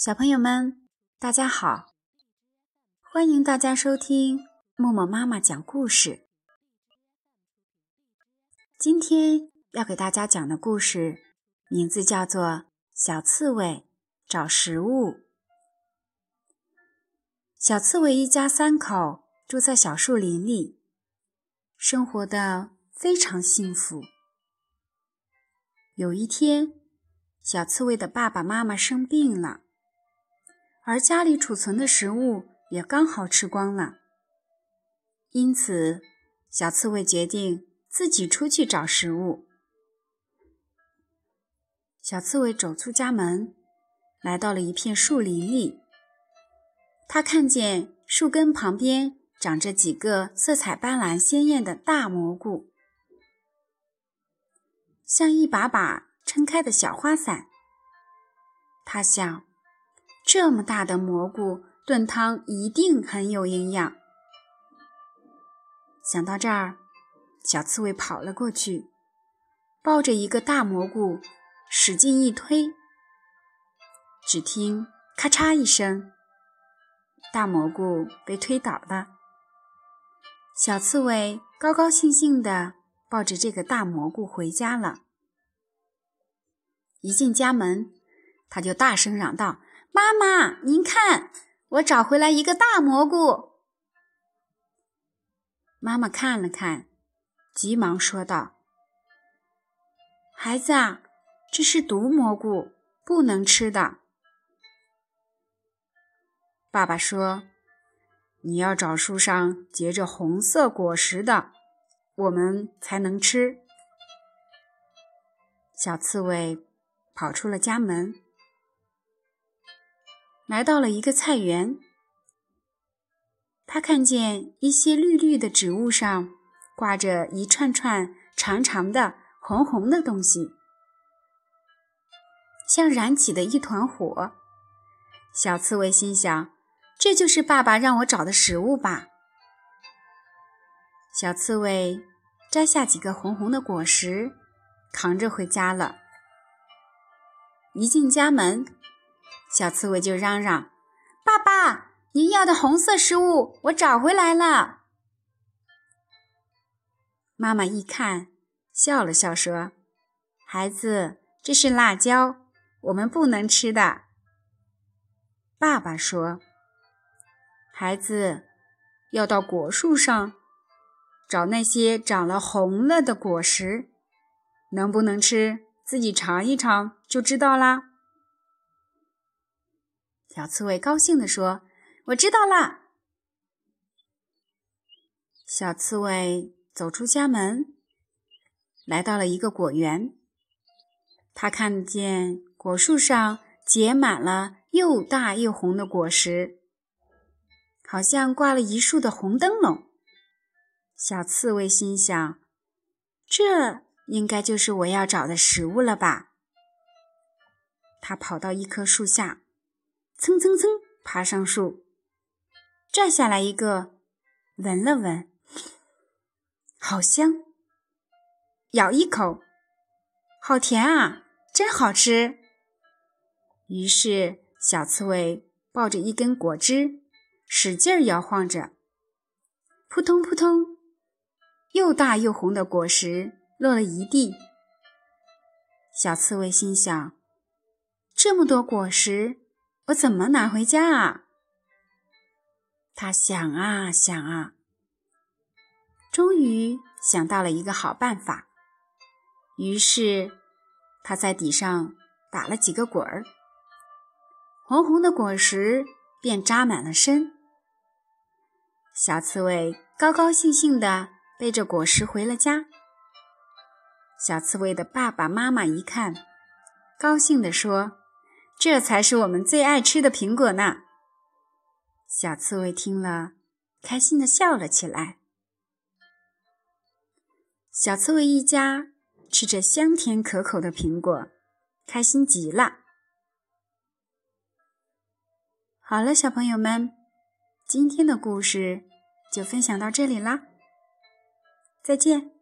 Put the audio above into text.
小朋友们，大家好！欢迎大家收听默默妈妈讲故事。今天要给大家讲的故事名字叫做《小刺猬找食物》。小刺猬一家三口住在小树林里，生活的非常幸福。有一天，小刺猬的爸爸妈妈生病了。而家里储存的食物也刚好吃光了，因此小刺猬决定自己出去找食物。小刺猬走出家门，来到了一片树林里。他看见树根旁边长着几个色彩斑斓鲜艳的大蘑菇，像一把把撑开的小花伞。他想。这么大的蘑菇炖汤一定很有营养。想到这儿，小刺猬跑了过去，抱着一个大蘑菇，使劲一推。只听“咔嚓”一声，大蘑菇被推倒了。小刺猬高高兴兴地抱着这个大蘑菇回家了。一进家门，他就大声嚷道。妈妈，您看，我找回来一个大蘑菇。妈妈看了看，急忙说道：“孩子啊，这是毒蘑菇，不能吃的。”爸爸说：“你要找树上结着红色果实的，我们才能吃。”小刺猬跑出了家门。来到了一个菜园，他看见一些绿绿的植物上挂着一串串长长的红红的东西，像燃起的一团火。小刺猬心想：“这就是爸爸让我找的食物吧。”小刺猬摘下几个红红的果实，扛着回家了。一进家门。小刺猬就嚷嚷：“爸爸，您要的红色食物我找回来了。”妈妈一看，笑了笑说：“孩子，这是辣椒，我们不能吃的。”爸爸说：“孩子，要到果树上找那些长了红了的果实，能不能吃，自己尝一尝就知道啦。”小刺猬高兴地说：“我知道了。”小刺猬走出家门，来到了一个果园。他看见果树上结满了又大又红的果实，好像挂了一树的红灯笼。小刺猬心想：“这应该就是我要找的食物了吧？”他跑到一棵树下。蹭蹭蹭，爬上树，摘下来一个，闻了闻，好香。咬一口，好甜啊，真好吃。于是，小刺猬抱着一根果汁，使劲摇晃着，扑通扑通，又大又红的果实落了一地。小刺猬心想：这么多果实。我怎么拿回家啊？他想啊想啊，终于想到了一个好办法。于是他在底上打了几个滚儿，红红的果实便扎满了身。小刺猬高高兴兴地背着果实回了家。小刺猬的爸爸妈妈一看，高兴地说。这才是我们最爱吃的苹果呢！小刺猬听了，开心的笑了起来。小刺猬一家吃着香甜可口的苹果，开心极了。好了，小朋友们，今天的故事就分享到这里啦，再见。